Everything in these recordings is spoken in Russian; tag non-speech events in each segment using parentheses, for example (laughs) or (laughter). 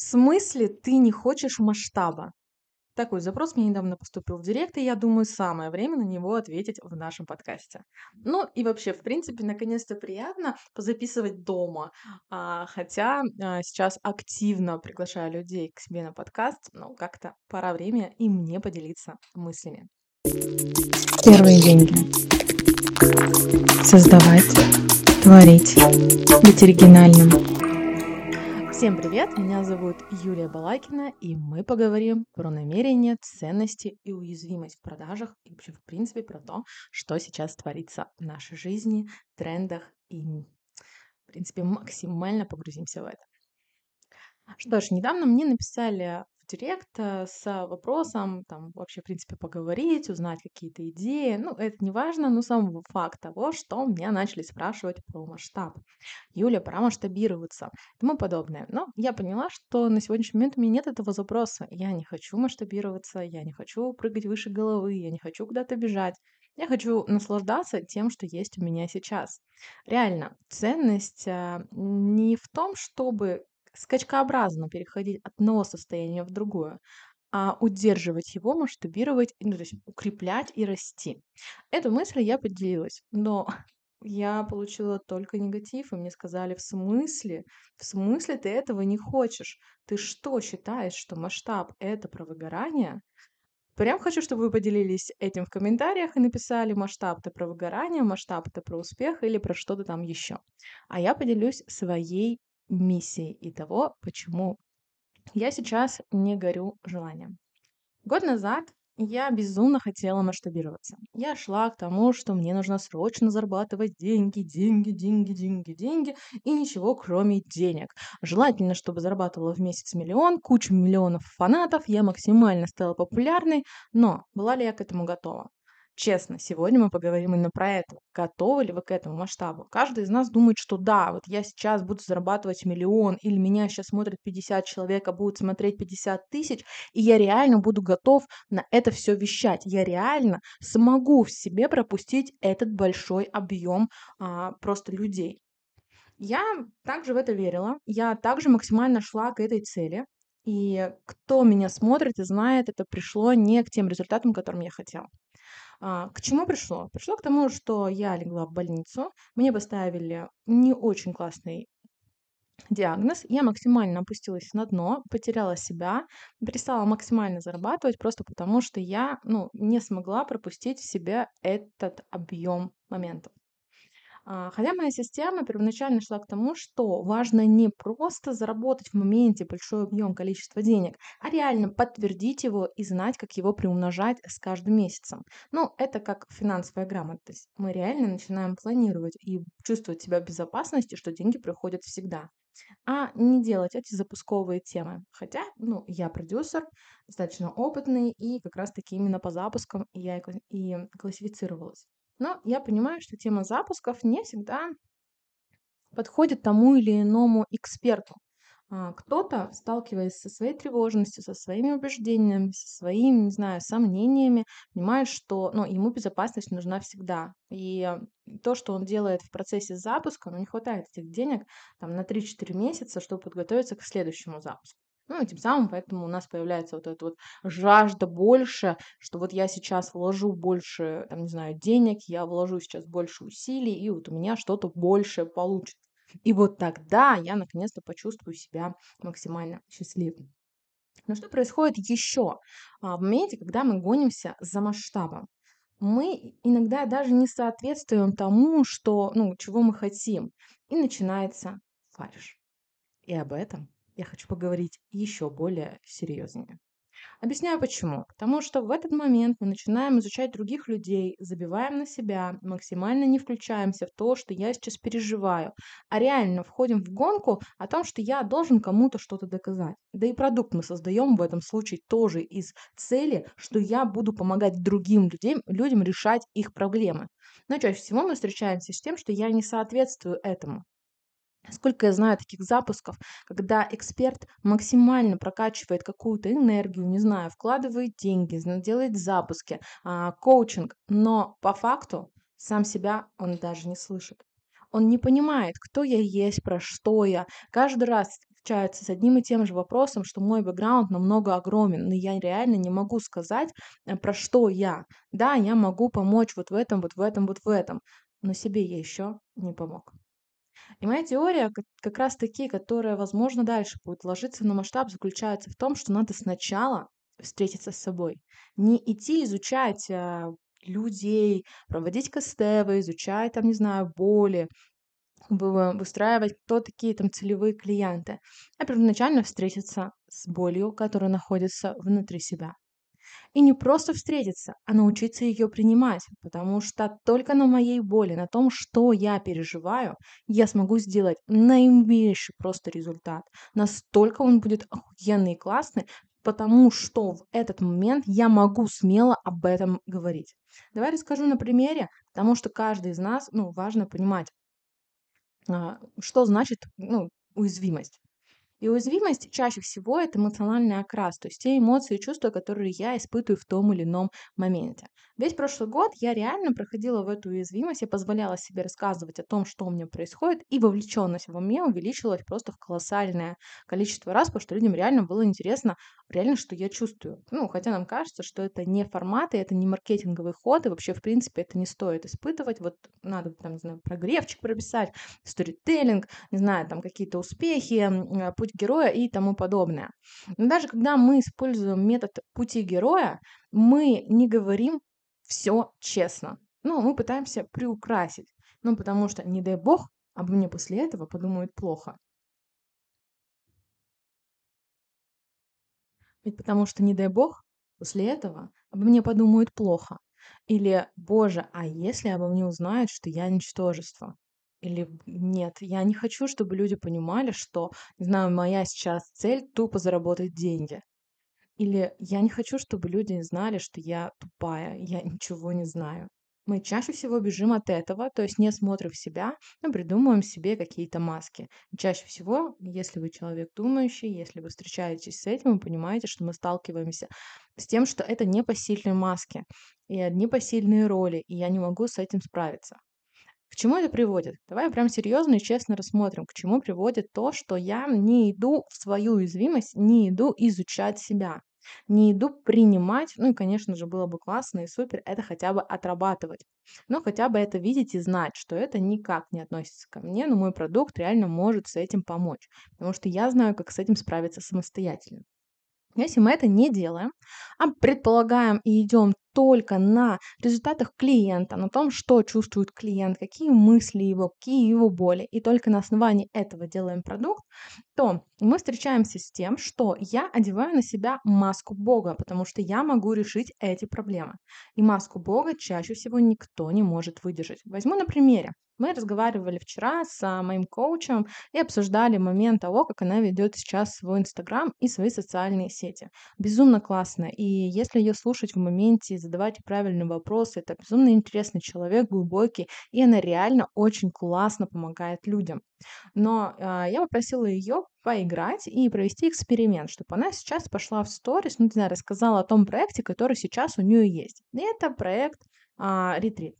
В смысле ты не хочешь масштаба? Такой запрос мне недавно поступил в директ, и я думаю, самое время на него ответить в нашем подкасте. Ну и вообще, в принципе, наконец-то приятно позаписывать дома. А, хотя а, сейчас активно приглашаю людей к себе на подкаст, но как-то пора время и мне поделиться мыслями. Первые деньги. Создавать, творить, быть оригинальным. Всем привет, меня зовут Юлия Балакина, и мы поговорим про намерения, ценности и уязвимость в продажах, и вообще, в принципе, про то, что сейчас творится в нашей жизни, трендах, и, в принципе, максимально погрузимся в это. Что ж, недавно мне написали директ э, с вопросом, там, вообще, в принципе, поговорить, узнать какие-то идеи. Ну, это не важно, но сам факт того, что меня начали спрашивать про масштаб. Юля, пора масштабироваться и тому подобное. Но я поняла, что на сегодняшний момент у меня нет этого запроса. Я не хочу масштабироваться, я не хочу прыгать выше головы, я не хочу куда-то бежать. Я хочу наслаждаться тем, что есть у меня сейчас. Реально, ценность а, не в том, чтобы скачкообразно переходить от одного состояния в другое, а удерживать его, масштабировать, ну, то есть укреплять и расти. Эту мысль я поделилась, но (laughs) я получила только негатив, и мне сказали, в смысле? В смысле ты этого не хочешь? Ты что, считаешь, что масштаб — это про выгорание? Прям хочу, чтобы вы поделились этим в комментариях и написали масштаб это про выгорание, масштаб это про успех или про что-то там еще. А я поделюсь своей миссии и того, почему я сейчас не горю желанием. Год назад я безумно хотела масштабироваться. Я шла к тому, что мне нужно срочно зарабатывать деньги, деньги, деньги, деньги, деньги и ничего кроме денег. Желательно, чтобы зарабатывала в месяц миллион, кучу миллионов фанатов, я максимально стала популярной, но была ли я к этому готова? Честно, сегодня мы поговорим именно про это. Готовы ли вы к этому масштабу? Каждый из нас думает, что да, вот я сейчас буду зарабатывать миллион, или меня сейчас смотрят 50 человек, а будут смотреть 50 тысяч, и я реально буду готов на это все вещать. Я реально смогу в себе пропустить этот большой объем а, просто людей. Я также в это верила, я также максимально шла к этой цели, и кто меня смотрит и знает, это пришло не к тем результатам, которым я хотела. А, к чему пришло? Пришло к тому, что я легла в больницу, мне поставили не очень классный диагноз, я максимально опустилась на дно, потеряла себя, перестала максимально зарабатывать просто потому, что я ну, не смогла пропустить в себя этот объем моментов. А, хотя моя система первоначально шла к тому, что важно не просто заработать в моменте большой объем количества денег, а реально подтвердить его и знать, как его приумножать с каждым месяцем. Ну, это как финансовая грамотность. Мы реально начинаем планировать и чувствовать себя в безопасности, что деньги приходят всегда а не делать эти запусковые темы. Хотя, ну, я продюсер, достаточно опытный, и как раз-таки именно по запускам я и классифицировалась. Но я понимаю, что тема запусков не всегда подходит тому или иному эксперту. А, кто-то, сталкиваясь со своей тревожностью, со своими убеждениями, со своими, не знаю, сомнениями, понимает, что ну, ему безопасность нужна всегда. И то, что он делает в процессе запуска, ну, не хватает этих денег там, на 3-4 месяца, чтобы подготовиться к следующему запуску. Ну, и тем самым поэтому у нас появляется вот эта вот жажда больше, что вот я сейчас вложу больше, там, не знаю, денег, я вложу сейчас больше усилий, и вот у меня что-то больше получится. И вот тогда я наконец-то почувствую себя максимально счастливым. Но что происходит еще а, в моменте, когда мы гонимся за масштабом? Мы иногда даже не соответствуем тому, что, ну, чего мы хотим. И начинается фальш. И об этом я хочу поговорить еще более серьезнее. Объясняю почему. Потому что в этот момент мы начинаем изучать других людей, забиваем на себя, максимально не включаемся в то, что я сейчас переживаю, а реально входим в гонку о том, что я должен кому-то что-то доказать. Да и продукт мы создаем в этом случае тоже из цели, что я буду помогать другим людям, людям решать их проблемы. Но чаще всего мы встречаемся с тем, что я не соответствую этому. Сколько я знаю таких запусков, когда эксперт максимально прокачивает какую-то энергию, не знаю, вкладывает деньги, делает запуски, а, коучинг, но по факту сам себя он даже не слышит. Он не понимает, кто я есть, про что я. Каждый раз встречаются с одним и тем же вопросом, что мой бэкграунд намного огромен, но я реально не могу сказать, э, про что я. Да, я могу помочь вот в этом, вот в этом, вот в этом, но себе я еще не помог. И моя теория как, как раз таки, которая, возможно, дальше будет ложиться на масштаб, заключается в том, что надо сначала встретиться с собой. Не идти изучать а, людей, проводить КСТВ, изучать, там, не знаю, боли, выстраивать, кто такие там целевые клиенты, а первоначально встретиться с болью, которая находится внутри себя. И не просто встретиться, а научиться ее принимать, потому что только на моей боли, на том, что я переживаю, я смогу сделать наименьший просто результат. Настолько он будет охуенный и классный, потому что в этот момент я могу смело об этом говорить. Давай расскажу на примере, потому что каждый из нас, ну, важно понимать, а, что значит, ну, уязвимость. И уязвимость чаще всего это эмоциональный окрас, то есть те эмоции и чувства, которые я испытываю в том или ином моменте. Весь прошлый год я реально проходила в эту уязвимость, я позволяла себе рассказывать о том, что у меня происходит, и вовлеченность во мне увеличилась просто в колоссальное количество раз, потому что людям реально было интересно, реально, что я чувствую. Ну, хотя нам кажется, что это не форматы, это не маркетинговый ход, и вообще, в принципе, это не стоит испытывать. Вот надо, там, не знаю, прогревчик прописать, сторителлинг, не знаю, там какие-то успехи, путь путь героя и тому подобное. Но даже когда мы используем метод пути героя, мы не говорим все честно. Ну, мы пытаемся приукрасить. Ну, потому что, не дай бог, обо мне после этого подумают плохо. Ведь потому что, не дай бог, после этого обо мне подумают плохо. Или, боже, а если обо мне узнают, что я ничтожество? Или нет, я не хочу, чтобы люди понимали, что, не знаю, моя сейчас цель тупо заработать деньги. Или я не хочу, чтобы люди знали, что я тупая, я ничего не знаю. Мы чаще всего бежим от этого, то есть не смотрим в себя, но придумываем себе какие-то маски. И чаще всего, если вы человек думающий, если вы встречаетесь с этим, вы понимаете, что мы сталкиваемся с тем, что это непосильные маски и непосильные роли, и я не могу с этим справиться. К чему это приводит? Давай прям серьезно и честно рассмотрим, к чему приводит то, что я не иду в свою уязвимость, не иду изучать себя, не иду принимать, ну и, конечно же, было бы классно и супер это хотя бы отрабатывать. Но хотя бы это видеть и знать, что это никак не относится ко мне, но мой продукт реально может с этим помочь, потому что я знаю, как с этим справиться самостоятельно. Если мы это не делаем, а предполагаем и идем только на результатах клиента, на том, что чувствует клиент, какие мысли его, какие его боли, и только на основании этого делаем продукт, то мы встречаемся с тем, что я одеваю на себя маску Бога, потому что я могу решить эти проблемы. И маску Бога чаще всего никто не может выдержать. Возьму на примере. Мы разговаривали вчера с а, моим коучем и обсуждали момент того, как она ведет сейчас свой Инстаграм и свои социальные сети. Безумно классно. И если ее слушать в моменте, задавать правильные вопросы, это безумно интересный человек, глубокий, и она реально очень классно помогает людям. Но э, я попросила ее поиграть и провести эксперимент, чтобы она сейчас пошла в сторис, ну, не знаю, рассказала о том проекте, который сейчас у нее есть. И это проект э, ретрит.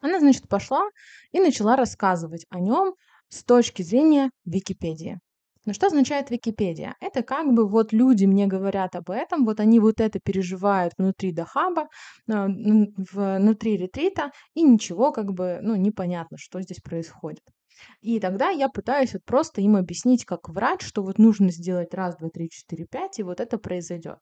Она, значит, пошла и начала рассказывать о нем с точки зрения Википедии. Но что означает Википедия? Это как бы вот люди мне говорят об этом, вот они вот это переживают внутри Дахаба, а, внутри ретрита, и ничего как бы, ну, непонятно, что здесь происходит. И тогда я пытаюсь вот просто им объяснить, как врач, что вот нужно сделать раз, два, три, четыре, пять, и вот это произойдет.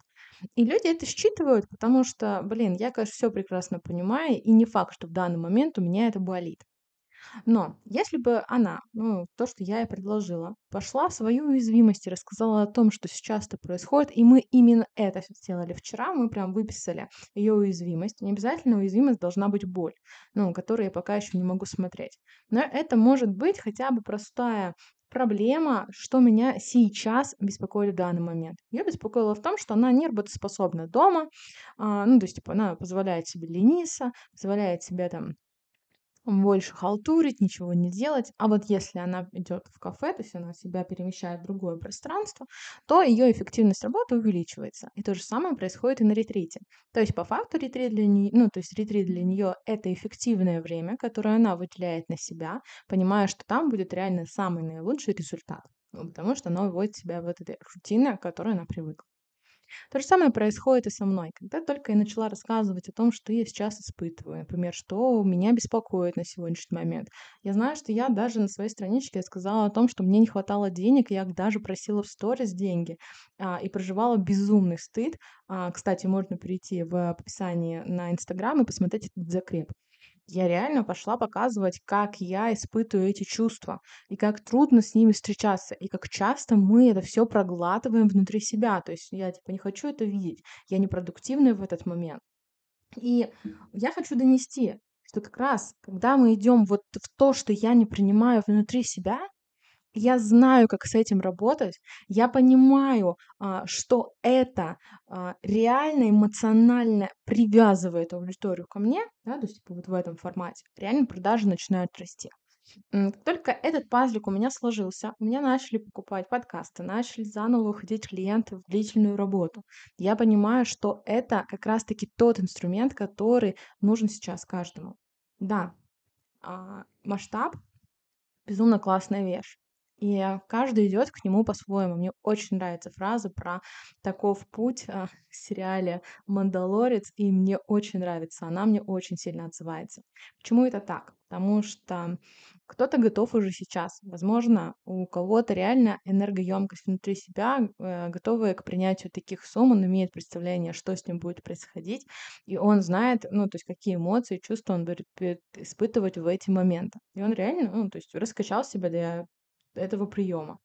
И люди это считывают, потому что, блин, я, конечно, все прекрасно понимаю, и не факт, что в данный момент у меня это болит. Но если бы она, ну, то, что я ей предложила, пошла в свою уязвимость и рассказала о том, что сейчас это происходит, и мы именно это сделали вчера, мы прям выписали ее уязвимость. Не обязательно уязвимость должна быть боль, ну, которую я пока еще не могу смотреть. Но это может быть хотя бы простая проблема, что меня сейчас беспокоит в данный момент. Ее беспокоило в том, что она не работоспособна дома, а, ну, то есть, типа, она позволяет себе лениться, позволяет себе там больше халтурить, ничего не делать. А вот если она идет в кафе, то есть она себя перемещает в другое пространство, то ее эффективность работы увеличивается. И то же самое происходит и на ретрите. То есть по факту ретрит для нее, ну то есть ретрит для нее это эффективное время, которое она выделяет на себя, понимая, что там будет реально самый наилучший результат. Ну, потому что она выводит себя в этой рутине, к которой она привыкла. То же самое происходит и со мной. Когда только я начала рассказывать о том, что я сейчас испытываю, например, что меня беспокоит на сегодняшний момент. Я знаю, что я даже на своей страничке сказала о том, что мне не хватало денег, и я даже просила в сторис деньги а, и проживала безумный стыд. А, кстати, можно перейти в описании на Инстаграм и посмотреть этот закреп я реально пошла показывать, как я испытываю эти чувства, и как трудно с ними встречаться, и как часто мы это все проглатываем внутри себя. То есть я типа не хочу это видеть, я непродуктивная в этот момент. И я хочу донести, что как раз, когда мы идем вот в то, что я не принимаю внутри себя, я знаю, как с этим работать. Я понимаю, а, что это а, реально эмоционально привязывает аудиторию ко мне, да, то есть типа вот в этом формате. Реально продажи начинают расти. Только этот пазлик у меня сложился, у меня начали покупать подкасты, начали заново выходить клиенты в длительную работу. Я понимаю, что это как раз-таки тот инструмент, который нужен сейчас каждому. Да, а, масштаб безумно классная вещь. И каждый идет к нему по-своему. Мне очень нравится фраза про таков путь а, (laughs) в сериале «Мандалорец», и мне очень нравится, она мне очень сильно отзывается. Почему это так? Потому что кто-то готов уже сейчас. Возможно, у кого-то реально энергоемкость внутри себя, э, готовая к принятию таких сумм, он имеет представление, что с ним будет происходить, и он знает, ну, то есть какие эмоции, чувства он будет испытывать в эти моменты. И он реально, ну, то есть раскачал себя до этого приема.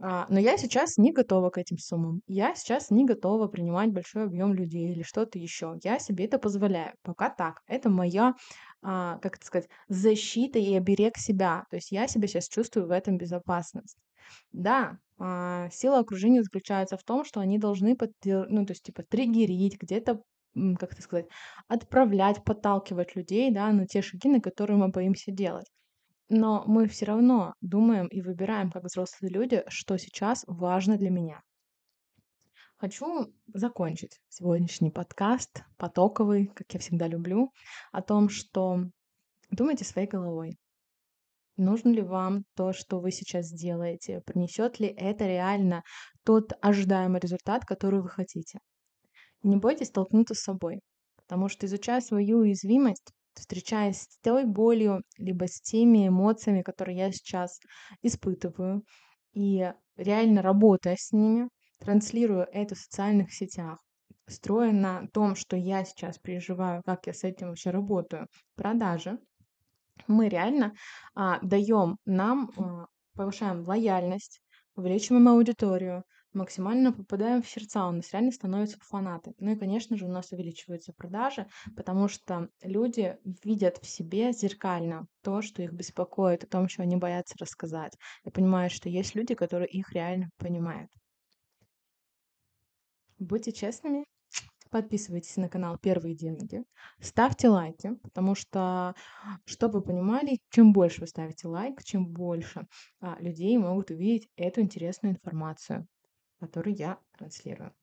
А, но я сейчас не готова к этим суммам. Я сейчас не готова принимать большой объем людей или что-то еще. Я себе это позволяю. Пока так. Это моя, а, как это сказать, защита и оберег себя. То есть я себя сейчас чувствую в этом безопасность. Да, а, сила окружения заключается в том, что они должны, подтвер... ну, то есть, типа, триггерить, где-то как это сказать, отправлять, подталкивать людей, да, на те шаги, на которые мы боимся делать. Но мы все равно думаем и выбираем, как взрослые люди, что сейчас важно для меня. Хочу закончить сегодняшний подкаст, потоковый, как я всегда люблю, о том, что думайте своей головой. Нужно ли вам то, что вы сейчас делаете? Принесет ли это реально тот ожидаемый результат, который вы хотите? Не бойтесь столкнуться с собой, потому что изучая свою уязвимость, встречаясь с той болью, либо с теми эмоциями, которые я сейчас испытываю, и реально работая с ними, транслирую это в социальных сетях, строя на том, что я сейчас переживаю, как я с этим вообще работаю, продажи, мы реально а, даем нам, а, повышаем лояльность, увеличиваем аудиторию, максимально попадаем в сердца, у нас реально становятся фанаты. Ну и, конечно же, у нас увеличиваются продажи, потому что люди видят в себе зеркально то, что их беспокоит, о том, что они боятся рассказать. И понимают, что есть люди, которые их реально понимают. Будьте честными, подписывайтесь на канал Первые деньги, ставьте лайки, потому что, чтобы вы понимали, чем больше вы ставите лайк, чем больше а, людей могут увидеть эту интересную информацию который я транслирую.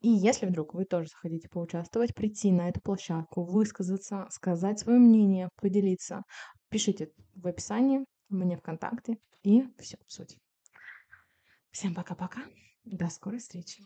И если вдруг вы тоже захотите поучаствовать, прийти на эту площадку, высказаться, сказать свое мнение, поделиться, пишите в описании мне ВКонтакте, и все, суть. Всем пока-пока, до скорой встречи.